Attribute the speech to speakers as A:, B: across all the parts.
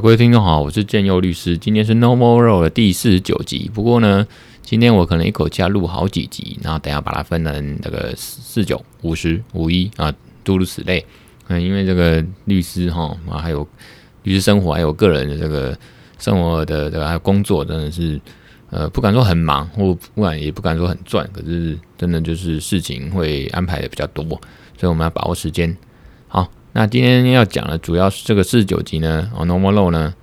A: 各位听众好，我是建佑律师，今天是 No More Law 的第四十九集。不过呢，今天我可能一口气要录好几集，然后等下把它分成这个四九、五十、五一啊，诸如此类。嗯，因为这个律师哈啊，还有律师生活，还有个人的这个生活的这个还有工作，真的是呃，不敢说很忙，或不敢也不敢说很赚，可是真的就是事情会安排的比较多，所以我们要把握时间。好。那今天要讲的主要是这个四十九集呢，哦，No More Law 呢，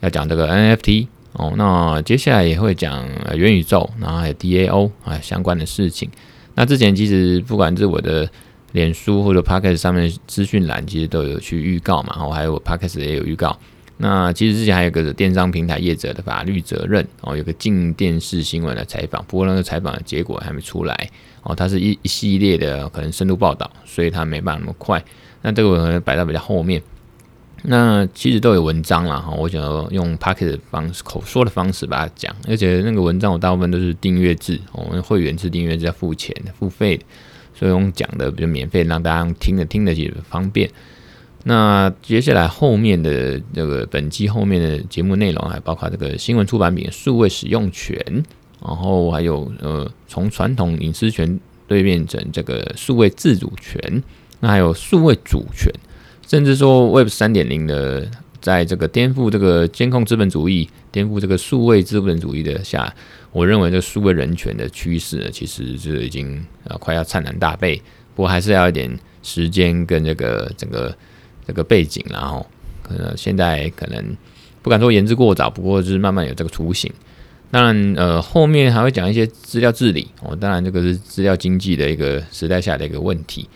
A: 要讲这个 NFT 哦，那接下来也会讲元宇宙，然后还有 DAO 啊相关的事情。那之前其实不管是我的脸书或者 Podcast 上面资讯栏，其实都有去预告嘛，然后还有 Podcast 也有预告。那其实之前还有个电商平台业者的法律责任哦，有个镜电视新闻的采访，不过那个采访的结果还没出来哦，它是一一系列的可能深度报道，所以它没办法那么快。那这个可能摆到比较后面，那其实都有文章啦哈，我想要用 Podcast 的方式口说的方式把它讲，而且那个文章我大部分都是订阅制，我们会员制订阅制要付钱付费的，所以用讲的比较免费，让大家听得听得起方便。那接下来后面的这个本期后面的节目内容还包括这个新闻出版品数位使用权，然后还有呃从传统隐私权对变成这个数位自主权。那还有数位主权，甚至说 Web 三点零的，在这个颠覆这个监控资本主义、颠覆这个数位资本主义的下，我认为这数位人权的趋势呢，其实就已经啊快要灿烂大备。不过还是要一点时间跟这个整个这个背景，然后可能现在可能不敢说言之过早，不过就是慢慢有这个雏形。当然，呃，后面还会讲一些资料治理哦，当然这个是资料经济的一个时代下的一个问题。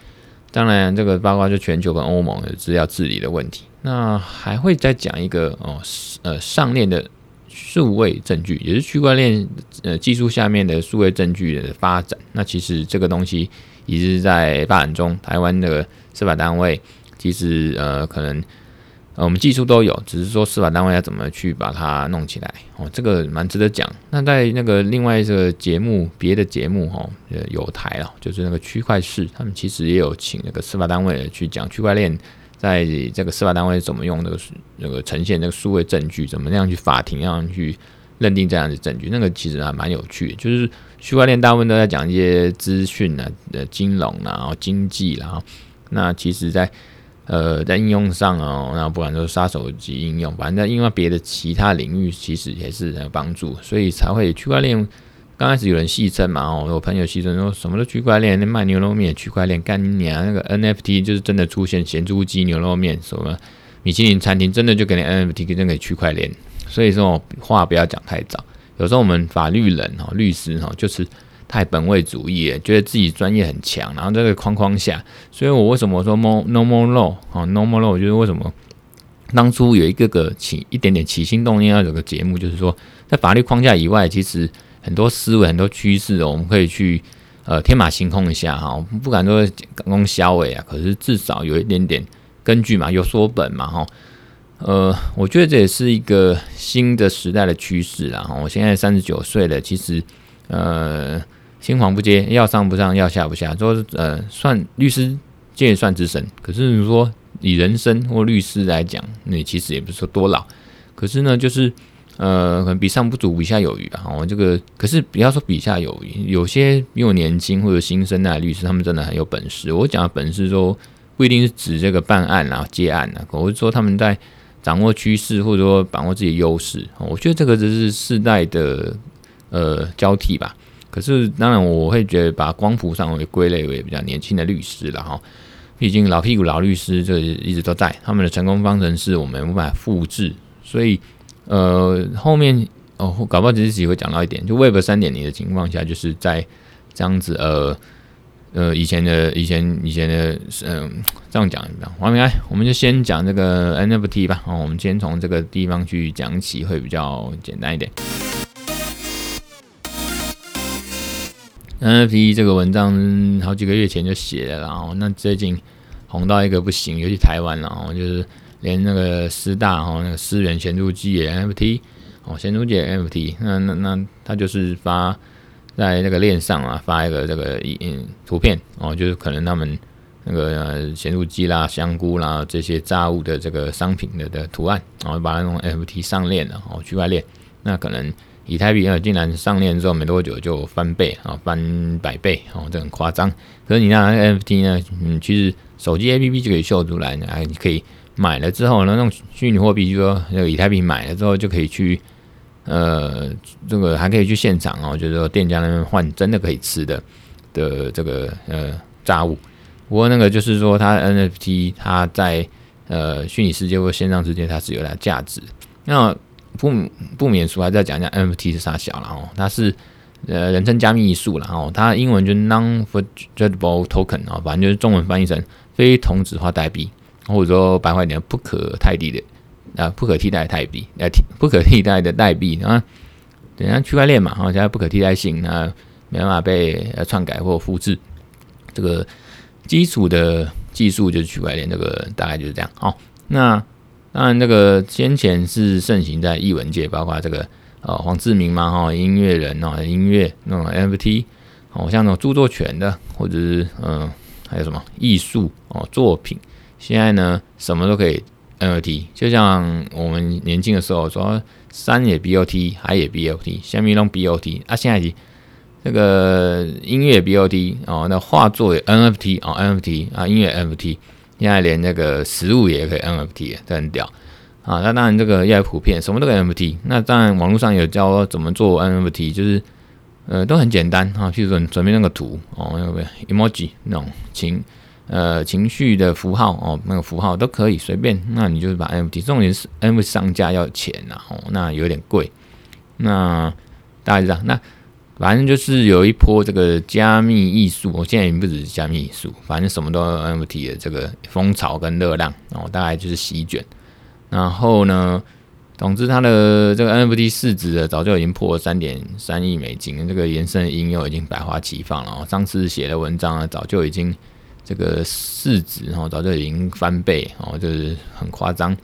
A: 当然，这个包括就全球跟欧盟的资料治理的问题，那还会再讲一个哦，呃，上链的数位证据，也是区块链呃技术下面的数位证据的发展。那其实这个东西一直在发展中，台湾的司法单位其实呃可能。呃我们技术都有，只是说司法单位要怎么去把它弄起来哦，这个蛮值得讲。那在那个另外一个节目，别的节目哈，有台了，就是那个区块市，他们其实也有请那个司法单位去讲区块链，在这个司法单位怎么用那个那个呈现那个数位证据，怎么样去法庭要去认定这样的证据，那个其实还蛮有趣。就是区块链大部分都在讲一些资讯啊、呃金融啊、然后经济，然后那其实在。呃，在应用上哦，那不管说杀手级应用，反正在应用别的其他领域，其实也是很有帮助，所以才会区块链刚开始有人戏称嘛，哦，我朋友戏称说什么都区块链，那卖牛肉面区块链干你娘，那个 NFT 就是真的出现咸猪鸡牛肉面，什么米其林餐厅真的就给你 NFT 给区块链，所以说话不要讲太早，有时候我们法律人哈，律师哈，就是。太本位主义了，觉得自己专业很强，然后在这个框框下，所以我为什么说 no no more law 啊 no more law？就是为什么当初有一个个起一点点起心动念要有个节目，就是说在法律框架以外，其实很多思维、很多趋势，我们可以去呃天马行空一下哈，不敢说赶功小伟啊，可是至少有一点点根据嘛，有所本嘛哈。呃，我觉得这也是一个新的时代的趋势啦。我现在三十九岁了，其实呃。青黄不接，要上不上，要下不下，说呃，算律师界算之神，可是你说以人生或律师来讲，那其实也不是说多老，可是呢，就是呃，可能比上不足，比下有余吧。我这个可是不要说比下有余，有些比我年轻或者新生代的律师，他们真的很有本事。我讲的本事说不一定是指这个办案啊、接案啊，我是说他们在掌握趋势或者说把握自己优势。我觉得这个只是世代的呃交替吧。可是，当然我会觉得把光谱上会归类为比较年轻的律师了哈。毕竟老屁股老律师这一直都在，他们的成功方程式我们无法复制。所以，呃，后面哦，搞不好自己会讲到一点，就 Web 三点零的情况下，就是在这样子呃呃以前的以前以前的嗯、这样讲，王明来，我们就先讲这个 NFT 吧。哦，我们先从这个地方去讲起，会比较简单一点。NFT 这个文章好几个月前就写了，然后那最近红到一个不行，尤其台湾，然后就是连那个师大哈那个思源咸猪鸡也 NFT 哦，咸猪鸡也 NFT，那那那他就是发在那个链上啊，发一个这个嗯图片哦，就是可能他们那个咸酥鸡啦、香菇啦这些炸物的这个商品的的图案，然后把它用 NFT 上链了哦，区块链，那可能以太币呢竟然上链之后没多久就翻倍啊，翻百倍哦，这很夸张。可是你那 NFT 呢，嗯，其实手机 APP 就可以秀出来，哎，你可以买了之后呢，用虚拟货币，就说那个以太币买了之后就可以去呃，这个还可以去现场哦，就是说店家那边换真的可以吃的的这个呃炸物。不过那个就是说，它 NFT 它在呃虚拟世界或线上世界，它是有它价值。那不不免俗，还是要讲一下 NFT 是啥小了哦，它是呃人称加密艺术了哦，它英文就 Non-Fungible Token 啊，反正就是中文翻译成非同质化代币，或者说白话一点不可替代的啊不可替代的代币，呃不可替代的代币啊，等下区块链嘛，好，现在不可替代性啊，没办法被呃篡改或复制这个。基础的技术就是区块链，这个大概就是这样。好，那当然，这个先前是盛行在艺文界，包括这个呃黄志明嘛，哈，音乐人哦，音乐那种 NFT，哦，像那种著作权的，或者是嗯、还有什么艺术哦作品，现在呢什么都可以 NFT，就像我们年轻的时候说山也 BOT，海也 BOT，下面弄 BOT，啊，现在已经。这个音乐 BOT 哦，那画作也 NFT 哦，NFT 啊，音乐 NFT，现在连那个食物也可以 NFT，这很屌啊！那当然这个越来普遍，什么都可以 NFT。那当然网络上有教怎么做 NFT，就是呃都很简单啊，譬如说你准备那个图哦，那个 emoji 那种情呃情绪的符号哦，那个符号都可以随便。那你就是把 NFT，重点是 NFT 上架要钱呐哦，那有点贵。那大概是这样，那。反正就是有一波这个加密艺术，我现在已经不只是加密艺术，反正什么都有 NFT 的这个风潮跟热浪，哦，大概就是席卷。然后呢，总之它的这个 NFT 市值的早就已经破三点三亿美金，这个延伸应用已经百花齐放了。上次写的文章呢，早就已经这个市值哦，早就已经翻倍哦，就是很夸张。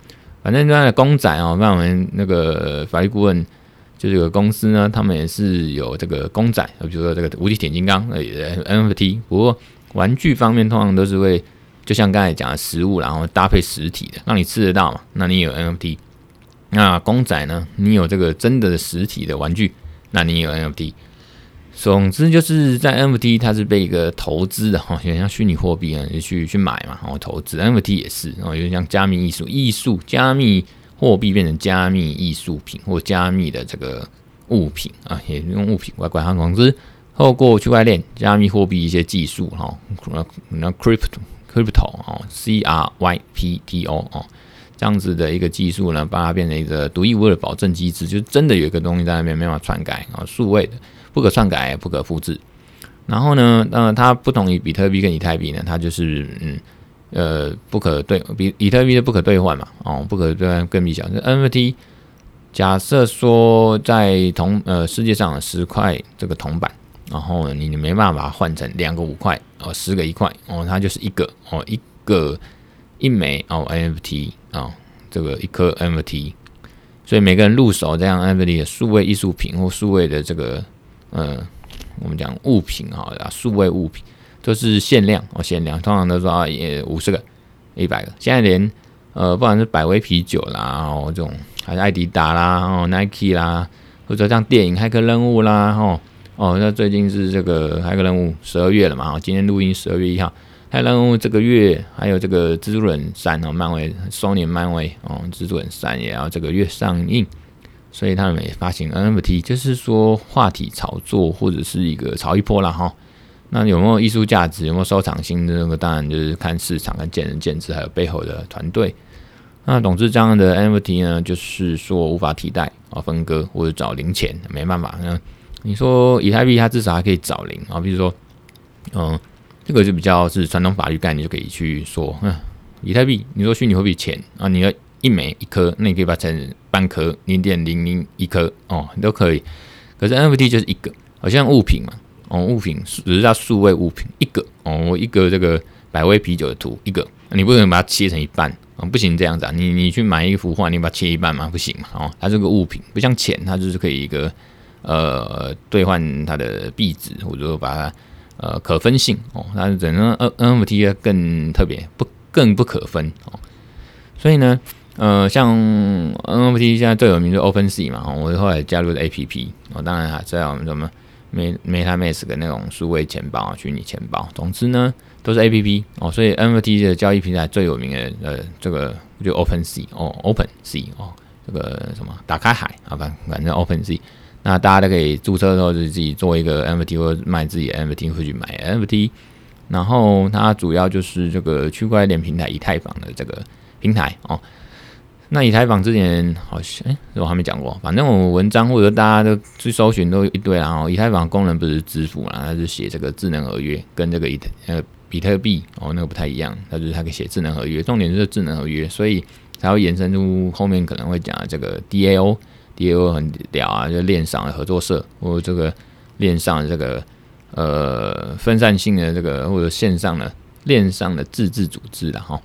A: 反正它的公仔哦，让我们那个法律顾问。就这个公司呢，他们也是有这个公仔，比如说这个无敌铁金刚，呃，NFT。不过玩具方面通常都是会，就像刚才讲的食物，然后搭配实体的，让你吃得到嘛。那你有 NFT，那公仔呢？你有这个真的实体的玩具，那你有 NFT。总之就是在 NFT 它是被一个投资的哈，有点像虚拟货币啊，你去去买嘛，然后投资 NFT 也是，然后有点像加密艺术，艺术加密。货币变成加密艺术品或加密的这个物品啊，也用物品来管它。总之，透过区块链、加密货币一些技术哈，那那 crypto crypto 哦，c r y p t o 哦，这样子的一个技术呢，把它变成一个独一无二的保证机制，就真的有一个东西在那边没办法篡改啊，数位的不可篡改、不可复制。然后呢，呃，它不同于比特币跟以太币呢，它就是嗯。呃，不可兑比以特币的不可兑换嘛，哦，不可兑换更比较。NFT 假设说在铜呃世界上有十块这个铜板，然后你你没办法换成两个五块哦，十个一块哦，它就是一个哦一个一枚哦 NFT 啊、哦，这个一颗 NFT，所以每个人入手这样 NFT 的数位艺术品或数位的这个呃我们讲物品啊，数位物品。都是限量哦，限量，通常都说啊，也五十个、一百个。现在连呃，不管是百威啤酒啦，哦，这种还是艾迪达啦，哦，Nike 啦，或者像电影《骇客任务》啦，哦哦，那最近是这个《骇客任务》十二月了嘛？哦，今天录音十二月一号，《骇客任务》这个月还有这个《蜘蛛人三》哦，漫威、双年漫威哦，《蜘蛛人三》也要这个月上映，所以他们也发行 NFT，就是说话题炒作或者是一个炒一波了哈。那有没有艺术价值？有没有收藏性？这个当然就是看市场，跟见仁见智，还有背后的团队。那总之，这样的 NFT 呢，就是说无法替代啊，分割或者找零钱，没办法。那你说以太币，它至少还可以找零啊，比如说，嗯，这个就比较是传统法律概念，就可以去说，嗯，以太币，你说虚拟货币钱啊，你要一枚一颗，那你可以把它成半颗，零点零零一颗哦，你都可以。可是 NFT 就是一个，好像物品嘛。哦，物品只是叫数位物品，一个哦，一个这个百威啤酒的图，一个，你不可能把它切成一半啊、不行这样子啊，你你去买一幅画，你把它切一半嘛，不行嘛，哦，它这个物品不像钱，它就是可以一个呃兑换它的币值，或者说把它呃可分性哦，它整个 N NFT 更特别，不更不可分哦。所以呢，呃，像 NFT 现在最有名的 OpenSea 嘛，我后来加入了 APP 哦，当然还在我们什么 MetaMask 的那种数位钱包、虚拟钱包，总之呢都是 APP 哦。所以 NFT 的交易平台最有名的呃，这个就 OpenSea 哦，OpenSea 哦，这个什么打开海啊，反反正 OpenSea，那大家都可以注册的时候就自己做一个 NFT 或者卖自己的 NFT 或去买 NFT，然后它主要就是这个区块链平台以太坊的这个。平台哦，那以太坊之前好像哎，我还没讲过。反正我文章或者大家都去搜寻都一堆，然后以太坊功能不是支付嘛，它是写这个智能合约，跟这个以呃比特币哦那个不太一样，它就是它可以写智能合约，重点就是智能合约，所以才会延伸出后面可能会讲的这个 DAO，DAO 很屌啊，就链上的合作社或者这个链上的这个呃分散性的这个或者线上的链上的自治组织了哈。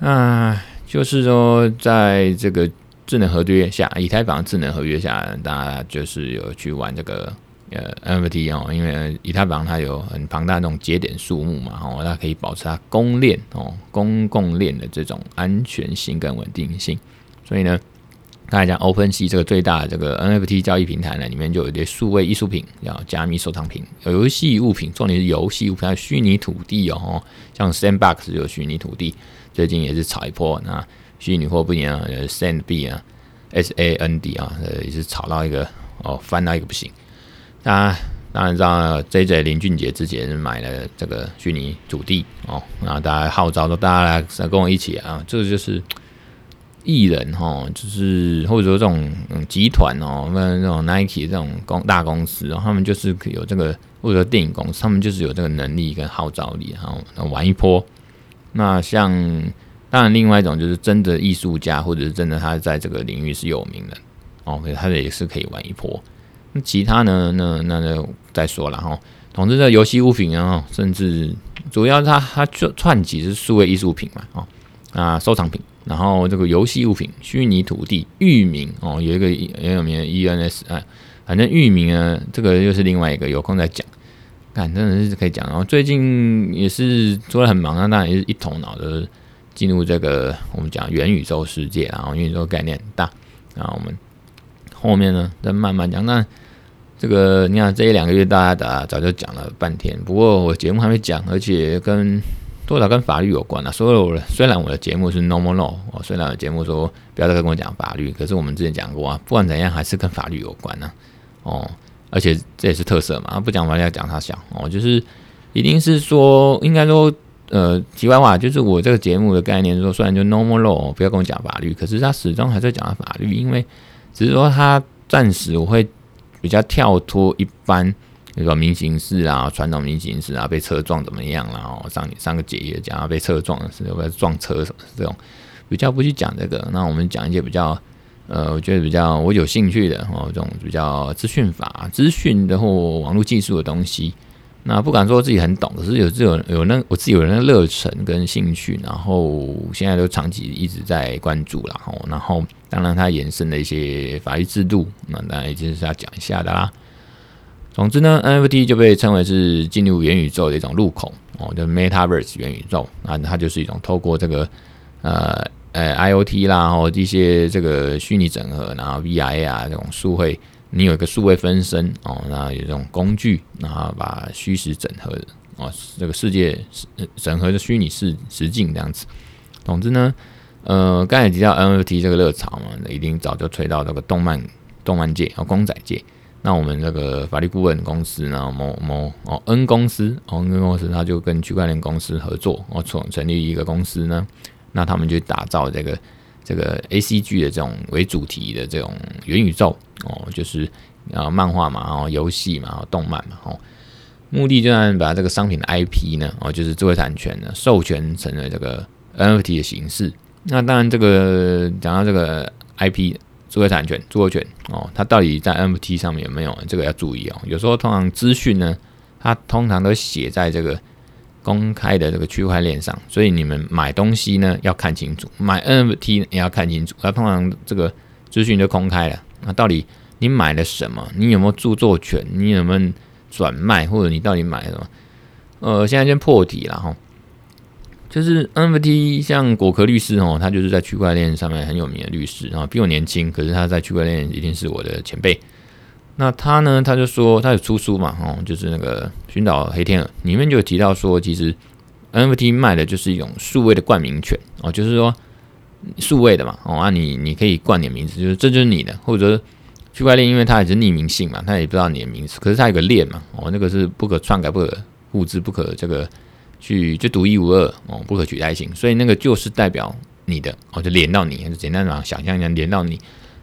A: 啊，就是说，在这个智能合约下，以太坊智能合约下，大家就是有去玩这个呃 NFT 哦，因为以太坊它有很庞大的那种节点数目嘛，哦，它可以保持它公链哦，公共链的这种安全性跟稳定性。所以呢，大家讲 OpenSea 这个最大的这个 NFT 交易平台呢，里面就有一些数位艺术品，叫加密收藏品，游戏物品，重点是游戏物品，还有虚拟土地哦，像 Sandbox 有虚拟土地。最近也是炒一波，那虚拟货币啊，Sand 币啊，S A N D 啊，呃，也是炒到一个哦，翻到一个不行。那当然知道，J J 林俊杰之前买了这个虚拟土地哦，然后大家号召说大家来跟我一起啊，这个就是艺人哈，就是或者说这种嗯集团哦，那那种 Nike 这种公大公司，然后他们就是有这个或者说电影公司，他们就是有这个能力跟号召力，然后玩一波。那像当然，另外一种就是真的艺术家，或者是真的他在这个领域是有名的哦，他也是可以玩一波。那其他呢？那那那再说了哈。总之，这游戏物品啊，甚至主要它它就串起是数位艺术品嘛，哦啊收藏品，然后这个游戏物品、虚拟土地、域名哦，有一个很有名的 ENS 啊，反正域名呢，这个又是另外一个，有空再讲。看，真的是可以讲。然后最近也是做得很忙啊，当然也是一头脑的进入这个我们讲元宇宙世界，然后元宇宙概念很大。然后我们后面呢再慢慢讲。那这个你看这一两个月大家打早就讲了半天，不过我节目还没讲，而且跟多少跟法律有关啊。所以我虽然我的节目是 normal law，哦，虽然我的节目说不要再跟我讲法律，可是我们之前讲过啊，不管怎样还是跟法律有关呢，哦。而且这也是特色嘛，不讲法律要讲他小哦，就是一定是说，应该说，呃，题外话，就是我这个节目的概念说，虽然就 normal law，不要跟我讲法律，可是他始终还在讲法律，因为只是说他暂时我会比较跳脱一般，比如说民刑事啊，传统民刑事啊，被车撞怎么样然后上上个节也讲啊，被车撞是或者撞车什么这种，比较不去讲这个，那我们讲一些比较。呃，我觉得比较我有兴趣的哦，这种比较资讯法、资讯的或网络技术的东西，那不敢说自己很懂，可是有这种有那我自己有那个热忱跟兴趣，然后现在都长期一直在关注了哦。然后当然它延伸的一些法律制度，那当然也就是要讲一下的啦。总之呢，NFT 就被称为是进入元宇宙的一种入口哦，就 Metaverse 元宇宙啊，它就是一种透过这个呃。呃，IOT 啦，然后一些这个虚拟整合，然后 VR 啊这种数位，你有一个数位分身哦，然后有这种工具，然后把虚实整合哦，这个世界整合的虚拟实实境这样子。总之呢，呃，刚才提到 NFT 这个热潮嘛，一定早就吹到这个动漫动漫界哦公仔界。那我们这个法律顾问公司呢，某某哦 N 公司哦 N 公司，他就跟区块链公司合作，哦，从成立一个公司呢。那他们就打造这个这个 A C G 的这种为主题的这种元宇宙哦，就是啊漫画嘛，然后游戏嘛，然后动漫嘛，哦，目的就是把这个商品的 I P 呢，哦，就是知识产权呢，授权成了这个 N F T 的形式。那当然，这个讲到这个 I P 智慧产权、著作权哦，它到底在 N F T 上面有没有？这个要注意哦。有时候通常资讯呢，它通常都写在这个。公开的这个区块链上，所以你们买东西呢要看清楚，买 NFT 也要看清楚。那通常这个资讯就公开了，那到底你买了什么？你有没有著作权？你有没有转卖，或者你到底买了什么？呃，现在先破题了哈。就是 NFT，像果壳律师哦，他就是在区块链上面很有名的律师啊，比我年轻，可是他在区块链一定是我的前辈。那他呢，他就说他有出书嘛，哦，就是那个寻找黑天鹅里面就提到说，其实 NFT 卖的就是一种数位的冠名权哦，就是说数位的嘛，哦，啊你你可以冠你名字，就是这就是你的，或者区块链因为它也是匿名性嘛，他也不知道你的名字，可是它有个链嘛，哦，那个是不可篡改、不可复制、不可这个。去就独一无二哦，不可取代性，所以那个就是代表你的哦，就连到你，就简单讲想象一下，连到你，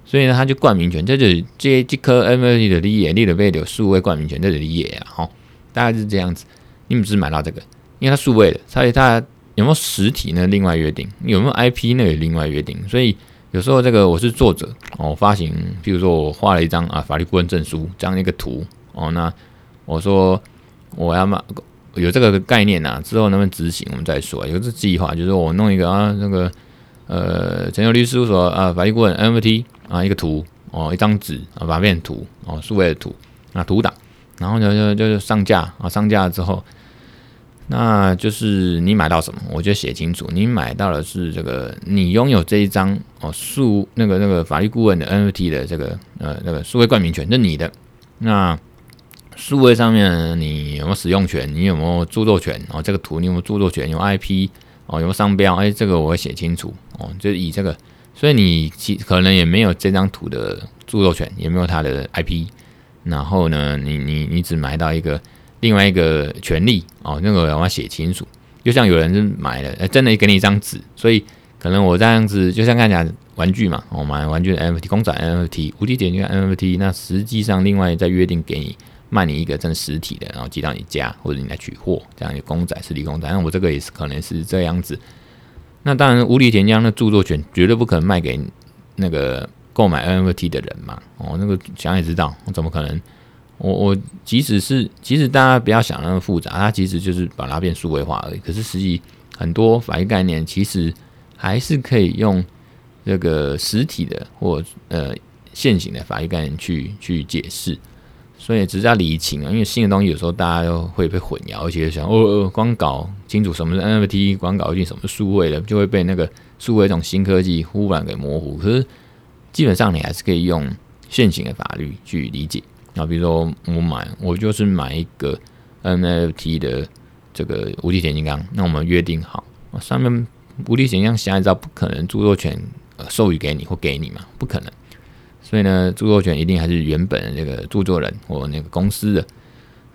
A: 所以呢，它就冠名权，这就是这这颗 NFT 的利益，利的被的数位冠名权，这是利益啊，哈，大概是这样子。你们只是买到这个，因为它数位的，所以它有没有实体呢？另外约定有没有 IP 呢？也另外约定。所以有时候这个我是作者哦，发行，比如说我画了一张啊法律顾问证书这样一个图哦，那我说我要买。有这个概念啊，之后能不能执行，我们再说。有这计划，就是我弄一个啊，那个呃，陈友律师事务所啊，法律顾问 MVT 啊，一个图哦，一张纸啊，把它变图哦，数位的图啊，图档，然后呢就就上架啊，上架之后，那就是你买到什么，我就写清楚，你买到的是这个，你拥有这一张哦，数那个那个法律顾问的 NFT 的这个呃那个数位冠名权，是你的那。数位上面你有没有使用权？你有没有著作权？哦，这个图你有没有著作权？有 IP 哦，有没有商标？哎，这个我会写清楚哦，就以这个，所以你其可能也没有这张图的著作权，也没有它的 IP，然后呢，你你你只买到一个另外一个权利哦，那个我要写清楚。就像有人是买了，哎，真的给你一张纸，所以可能我这样子就像看起来玩具嘛，我买玩具的 NFT 公仔 NFT 无敌点击 NFT，那实际上另外再约定给你。卖你一个真实体的，然后寄到你家，或者你来取货，这样一个公仔实体公仔。那我这个也是可能是这样子。那当然，无理田江的著作权绝对不可能卖给那个购买 NFT 的人嘛。哦，那个想也知道，我怎么可能？我我即使是，其实大家不要想那么复杂，它其实就是把它变数位化而已。可是实际很多法律概念其实还是可以用这个实体的或呃现行的法律概念去去解释。所以只是要理清啊，因为新的东西有时候大家都会被混淆，而且想哦哦，光搞清楚什么是 NFT，光搞清楚什么数位的，就会被那个数位这种新科技忽然给模糊。可是基本上你还是可以用现行的法律去理解啊，比如说我买，我就是买一个 NFT 的这个无敌铁金刚，那我们约定好，上面无敌铁金刚下一招不可能著作权授予给你或给你嘛，不可能。所以呢，著作权一定还是原本的那个著作人或那个公司的。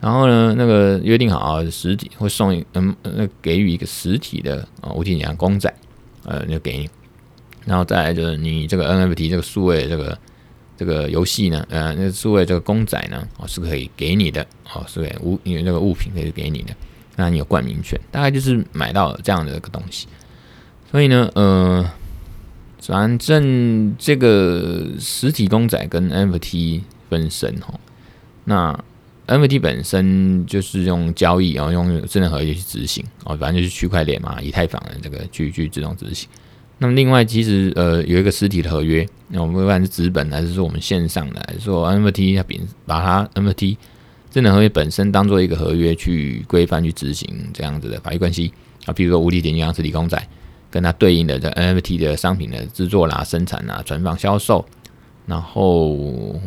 A: 然后呢，那个约定好，实体会送一嗯，那给予一个实体的啊，无敌铁金公仔，呃，就给你。然后再来就是你这个 NFT 这个数位这个这个游戏呢，呃，那数位这个公仔呢，哦，是可以给你的，哦，是可以物因为这个物品可以给你的，那你有冠名权，大概就是买到这样的一个东西。所以呢，呃。反正这个实体公仔跟 NFT 分身哈，那 NFT 本身就是用交易，然后用智能合约去执行哦，反正就是区块链嘛，以太坊的这个去去自动执行。那么另外，其实呃有一个实体的合约，那我们不管是纸本还是说我们线上的，说 NFT 它并把它 NFT 智能合约本身当做一个合约去规范去执行这样子的法律关系啊，比如说无敌铁金刚实体公仔。跟它对应的这 NFT 的商品的制作啦、生产啦、存放、销售，然后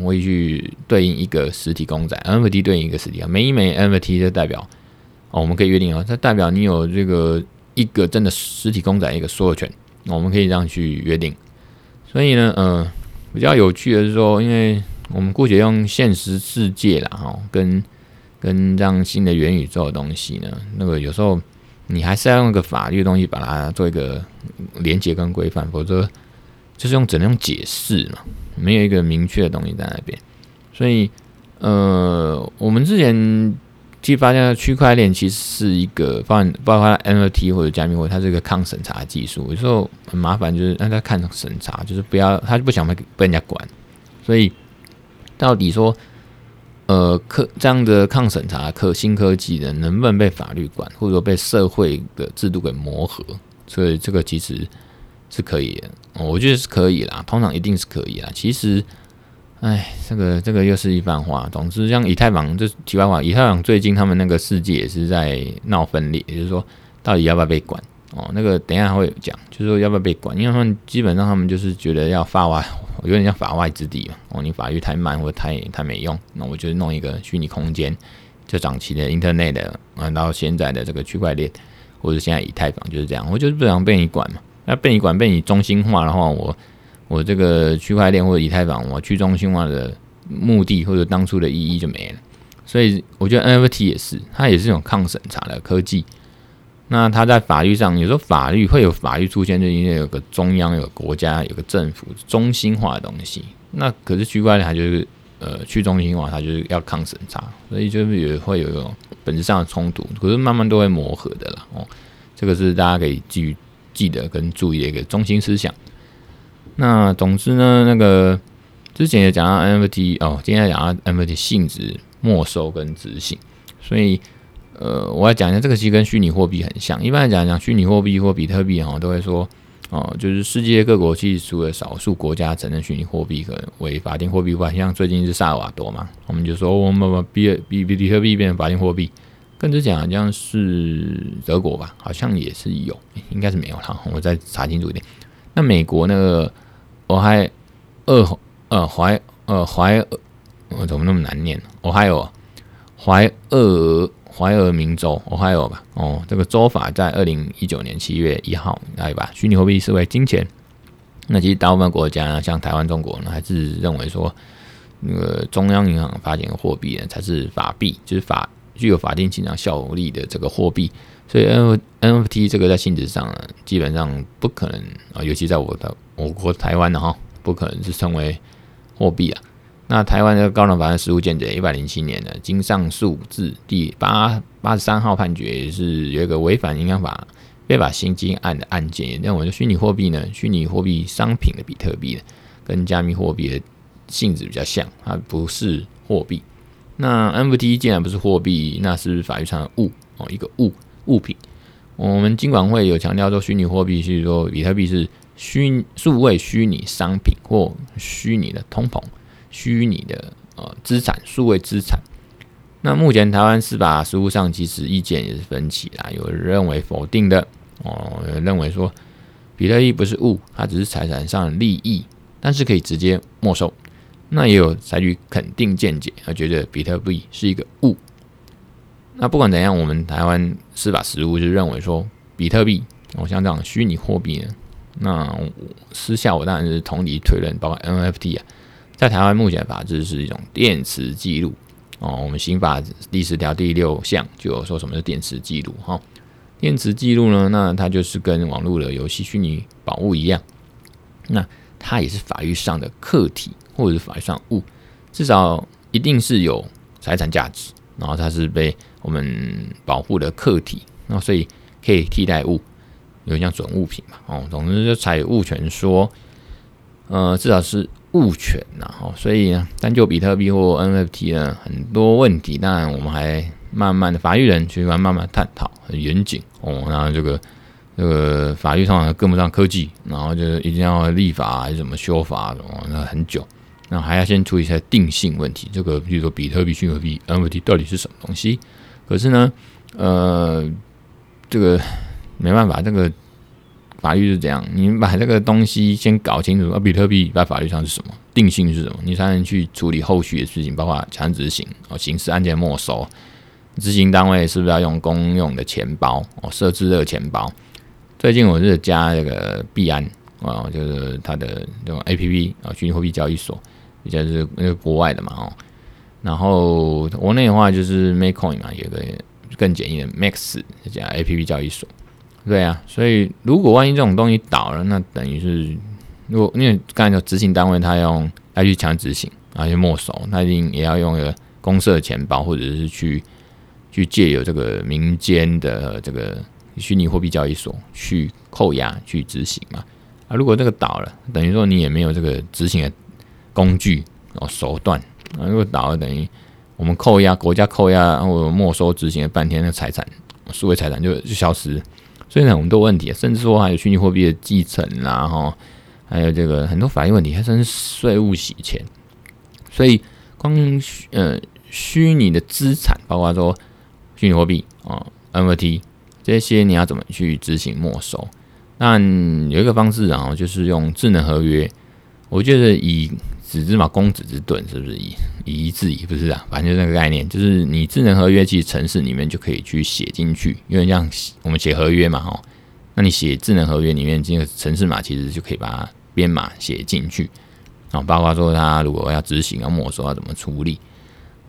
A: 会去对应一个实体公仔，NFT 对应一个实体啊，每一枚 NFT 就代表哦，我们可以约定哦，它代表你有这个一个真的实体公仔一个所有权，我们可以这样去约定。所以呢，嗯、呃，比较有趣的是说，因为我们姑且用现实世界啦，哈，跟跟这样新的元宇宙的东西呢，那个有时候。你还是要用一个法律的东西把它做一个连接跟规范，否则就是用只能用解释嘛，没有一个明确的东西在那边。所以，呃，我们之前其实发现区块链其实是一个包含包括 NFT 或者加密货币，它是一个抗审查技术。有时候很麻烦，就是让他看审查，就是不要他就不想被被人家管。所以，到底说。呃，科这样的抗审查科新科技的能不能被法律管，或者说被社会的制度给磨合？所以这个其实是可以的，我觉得是可以啦，通常一定是可以啦。其实，哎，这个这个又是一番话。总之，像以太坊，这题外话，以太坊最近他们那个世界也是在闹分裂，也就是说，到底要不要被管？哦，那个等一下还会讲，就是说要不要被管？因为他们基本上他们就是觉得要法外，有点像法外之地嘛。哦，你法律太慢或者太太没用，那我就弄一个虚拟空间，就早期的 Internet 嗯，然后现在的这个区块链，或者现在以太坊就是这样。我就是不想被你管嘛，那被你管被你中心化的话，我我这个区块链或者以太坊，我去中心化的目的或者当初的意义就没了。所以我觉得 NFT 也是，它也是一种抗审查的科技。那他在法律上，有时候法律会有法律出现，就因为有个中央、有个国家、有个政府中心化的东西。那可是区块链它就是呃去中心化，它就是要抗审查，所以就是也会有一种本质上的冲突。可是慢慢都会磨合的啦。哦，这个是大家可以记记得跟注意的一个中心思想。那总之呢，那个之前也讲到 NFT 哦，今天讲到 NFT 性质没收跟执行，所以。呃，我要讲一下，这个其实跟虚拟货币很像。一般来讲，讲虚拟货币或比特币哈，都会说哦，就是世界各国其实除了少数国家承认虚拟货币可能为法定货币外，像最近是萨尔瓦多嘛，我们就说我们把比比比特币变成法定货币。更之前好像是德国吧，好像也是有，应该是没有了。我再查清楚一点。那美国那个俄亥俄呃怀呃怀我怎么那么难念？俄亥俄怀俄。怀俄明州，Ohio 吧，哦，这个州法在二零一九年七月一号来把虚拟货币视为金钱。那其实大部分国家呢，像台湾、中国呢，还是认为说，那个中央银行发行的货币呢，才是法币，就是法具有法定进账效力的这个货币。所以 N NFT 这个在性质上呢，基本上不可能啊，尤其在我的我国台湾的哈，不可能是称为货币啊。那台湾的高等法院实务见解一百零七年的经上诉字第八八十三号判决，是有一个违反银行法非法新金案的案件，认为虚拟货币呢，虚拟货币商品的比特币呢，跟加密货币的性质比较像，它不是货币。那 NFT 既然不是货币，那是是法律上的物哦，一个物物品。我们金管会有强调说，虚拟货币是说比特币是虚数位虚拟商品或虚拟的通膨。虚拟的呃资产，数位资产。那目前台湾司法实务上其实意见也是分歧啦，有人认为否定的哦，有认为说比特币不是物，它只是财产上的利益，但是可以直接没收。那也有采取肯定见解，而觉得比特币是一个物。那不管怎样，我们台湾司法实务就认为说比特币，哦像这样虚拟货币呢，那私下我当然是同理推论，包括 NFT 啊。在台湾目前法制是一种电磁记录哦，我们刑法第十条第六项就有说什么是电磁记录哈。电磁记录呢，那它就是跟网络的游戏虚拟宝物一样，那它也是法律上的客体或者是法律上物，至少一定是有财产价值，然后它是被我们保护的客体，那所以可以替代物，有点像准物品嘛哦。总之就采物权说，呃，至少是。物权呐，哦，所以呢，单就比特币或 NFT 呢，很多问题，当然我们还慢慢的法律人去慢慢探讨，很严谨哦。然后这个这个法律上跟不上科技，然后就是一定要立法还是怎么修法什么，那很久，那还要先处理一下定性问题。这个比如说比特币、虚拟币、NFT 到底是什么东西？可是呢，呃，这个没办法，这个。法律是这样，你把这个东西先搞清楚，啊，比特币在法律上是什么，定性是什么，你才能去处理后续的事情，包括强制执行哦，刑事案件没收，执行单位是不是要用公用的钱包哦，设置热钱包？最近我是加这个币安啊，就是它的这种 APP 啊，虚拟货币交易所，也就是那个国外的嘛哦，然后国内的话就是 Makecoin 嘛，有个更简易的 Max 这家 APP 交易所。对啊，所以如果万一这种东西倒了，那等于是，如果因为刚才说执行单位他用要去强执行，然后去没收，那一定也要用一个公设钱包，或者是去去借由这个民间的这个虚拟货币交易所去扣押去执行嘛。啊，如果这个倒了，等于说你也没有这个执行的工具哦手段啊。如果倒了，等于我们扣押国家扣押或没收执行了半天，的财产数位财产就就消失。所以呢，很多问题，甚至说还有虚拟货币的继承啦，哈，还有这个很多法律问题，还甚至税务洗钱，所以光呃虚拟的资产，包括说虚拟货币啊、NFT 这些，你要怎么去执行没收？那有一个方式啊，就是用智能合约。我觉得以子之矛攻子之盾，是不是以以夷制夷？不是啊，反正就那个概念，就是你智能合约其实程式里面就可以去写进去，因为像我们写合约嘛，哈，那你写智能合约里面这个程式码，其实就可以把它编码写进去啊，包括说它如果要执行要没收要怎么处理，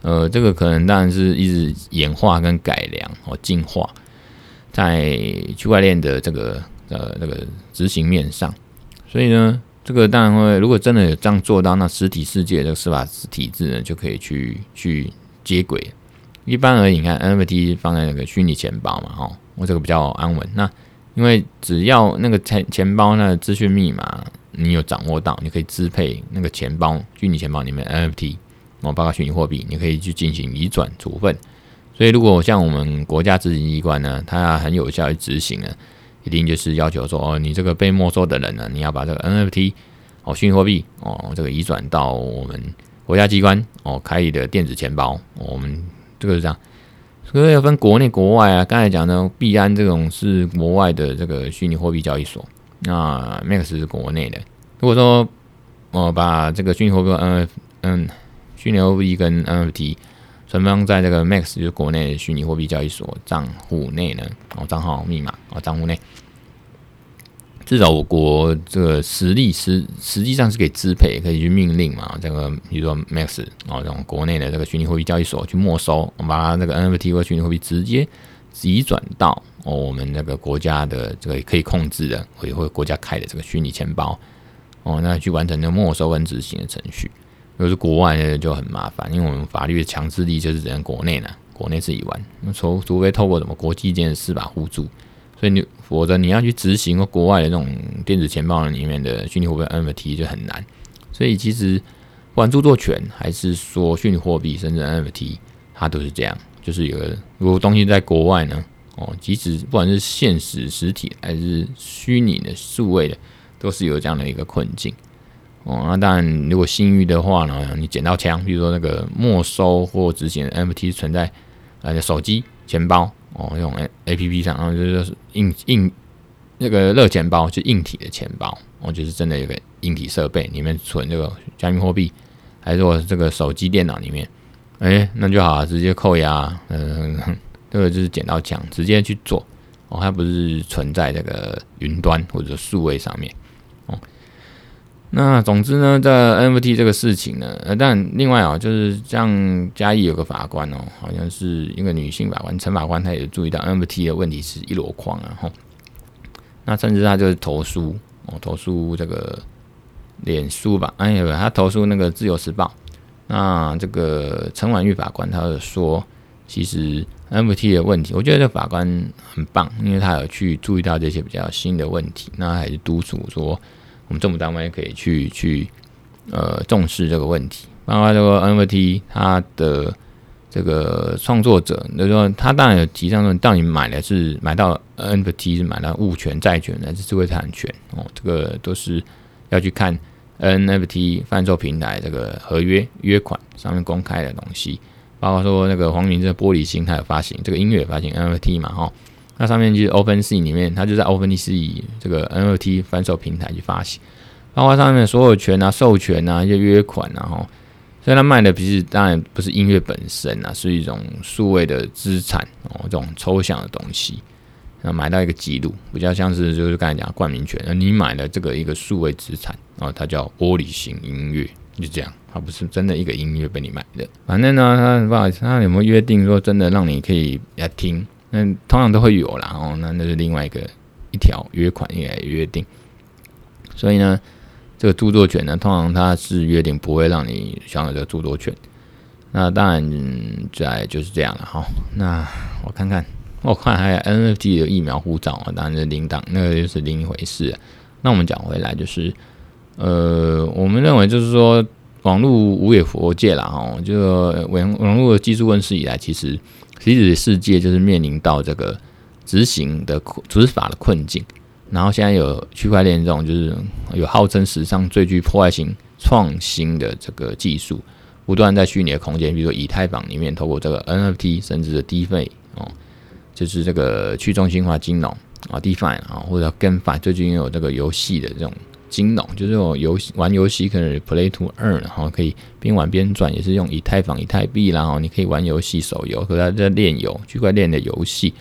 A: 呃，这个可能当然是一直演化跟改良哦，进化在区块链的这个呃那个执行面上，所以呢。这个当然会，如果真的有这样做到，那实体世界这个司法体制呢，就可以去去接轨。一般而言，你看 NFT 放在那个虚拟钱包嘛，哈，我这个比较安稳。那因为只要那个钱钱包那资讯密码你有掌握到，你可以支配那个钱包虚拟钱包里面 NFT，哦，包括虚拟货币，你可以去进行移转处分。所以，如果像我们国家执行机关呢，它很有效去执行呢。一定就是要求说哦，你这个被没收的人呢，你要把这个 NFT 哦，虚拟货币哦，这个移转到我们国家机关哦开立的电子钱包。我们这个是这样，所以要分国内国外啊。刚才讲的币安这种是国外的这个虚拟货币交易所，那 Max 是国内的。如果说我把这个虚拟货币嗯嗯虚拟货币跟 NFT 存放在这个 Max 就是国内的虚拟货币交易所账户内呢，哦，账号密码哦，账户内。至少我国这个实力实实际上是可以支配，可以去命令嘛。这个比如说 Max 哦，这种国内的这个虚拟货币交易所去没收，我们把它这个 NFT 或虚拟货币直接移转到哦我们那个国家的这个可以控制的，或者国家开的这个虚拟钱包哦，那去完成那个没收跟执行的程序。如果是国外的就很麻烦，因为我们法律的强制力就是只能国内呢，国内自己玩，除除非透过什么国际间的司法互助。所以你否则你要去执行国外的这种电子钱包里面的虚拟货币 NFT 就很难。所以其实不管著作权还是说虚拟货币甚至 NFT，它都是这样，就是有个如果东西在国外呢，哦，即使不管是现实实体还是虚拟的数位的，都是有这样的一个困境。哦，那当然如果信誉的话呢，你捡到枪，比如说那个没收或执行的 NFT 存在呃手机钱包。哦，用 A A P P 上，然后就是硬硬那个热钱包，就硬体的钱包，哦，就是真的有个硬体设备里面存这个加密货币，还是说这个手机电脑里面，哎、那就好，直接扣押，嗯，这个就是捡到枪，直接去做，哦，它不是存在这个云端或者数位上面，那总之呢，这 NFT 这个事情呢，呃，但另外啊，就是像嘉义有个法官哦，好像是一个女性法官，陈法官，她也注意到 NFT 的问题是一箩筐啊，吼。那甚至他就是投诉哦，投诉这个脸书吧，哎呀，他投诉那个自由时报。那这个陈婉玉法官，他就说，其实 NFT 的问题，我觉得这法官很棒，因为他有去注意到这些比较新的问题，那还是督促说。我们政府单位可以去去呃重视这个问题，包括这个 NFT 它的这个创作者，就是说他当然有提倡说，到底买的是买到 NFT 是买到物权、债权还是智慧产权？哦，这个都是要去看 NFT 贩售平台这个合约约款上面公开的东西，包括说那个黄明志玻璃心，他有发行这个音乐发行 NFT 嘛，哈。那上面就是 OpenSea 里面，它就在 OpenSea 这个 NFT 贩售平台去发行，包括上面所有权啊、授权啊、一些约款啊，哈，所以它卖的其实当然不是音乐本身啊，是一种数位的资产哦，这种抽象的东西，那买到一个记录，比较像是就是刚才讲冠名权，那你买了这个一个数位资产哦，它叫玻璃型音乐，就这样，它不是真的一个音乐被你买的，反正呢，它不好意思，它有没有约定说真的让你可以来听？那通常都会有啦，哦，那那是另外一个一条约款也约定，所以呢，这个著作权呢，通常它是约定不会让你享有这个著作权。那当然，在就是这样了哈。那我看看，我看还有 NFT 的疫苗护照啊，当然是另当，那个就是另一回事。那我们讲回来，就是呃，我们认为就是说，网络无野佛界了哈，就网网络技术问世以来，其实。其实世界就是面临到这个执行的执法的困境，然后现在有区块链这种，就是有号称史上最具破坏性创新的这个技术，不断在虚拟的空间，比如说以太坊里面，透过这个 NFT 甚至的 DeFi 哦，就是这个去中心化金融啊 DeFi 啊，或者跟法最近有这个游戏的这种金融，就是这种游戏玩游戏可能 Play to Earn，然后可以边玩边赚，也是用以太坊、以太币，然后你可以玩游戏、手游，和他在链游、区块链的游戏。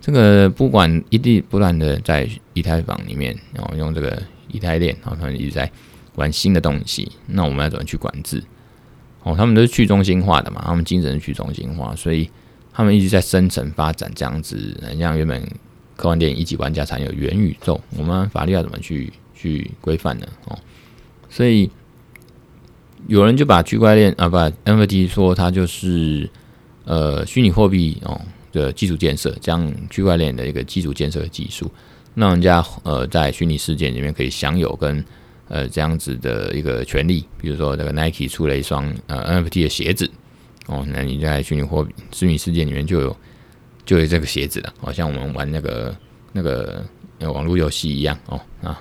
A: 这个不管一直不断的在以太坊里面，然后用这个以太链，然后他们一直在玩新的东西，那我们要怎么去管制？哦，他们都是去中心化的嘛，他们精神去中心化，所以他们一直在生成发展这样子。像原本科幻电影一级玩家才有元宇宙，我们法律要怎么去去规范的？哦，所以有人就把区块链啊，把 NFT 说它就是呃虚拟货币哦的基础建设，将区块链的一个基础建设的技术，让人家呃在虚拟世界里面可以享有跟。呃，这样子的一个权利，比如说这个 Nike 出了一双呃 NFT 的鞋子，哦，那你在虚拟货币虚拟世界里面就有就有这个鞋子了，好像我们玩那个那个网络游戏一样哦啊，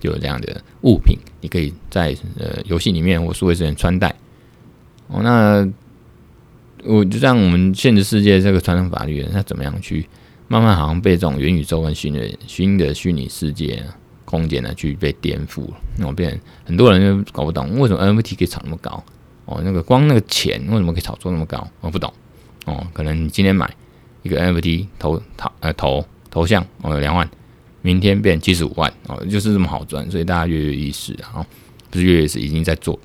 A: 就有这样的物品，你可以在呃游戏里面或数位世界穿戴。哦，那我就让我们现实世界这个传统法律，那怎么样去慢慢好像被这种元宇宙跟新的新的虚拟世界。空间呢，去被颠覆了，那我变很多人就搞不懂为什么 NFT 可以炒那么高哦，那个光那个钱为什么可以炒作那么高？我不懂哦，可能你今天买一个 NFT 头头呃头头像哦两万，明天变七十五万哦，就是这么好赚，所以大家跃跃欲试啊，就是跃跃欲试，已经在做，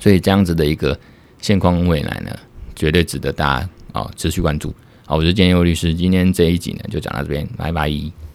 A: 所以这样子的一个现况未来呢，绝对值得大家哦持续关注。好，我是建佑律师，今天这一集呢就讲到这边，拜拜。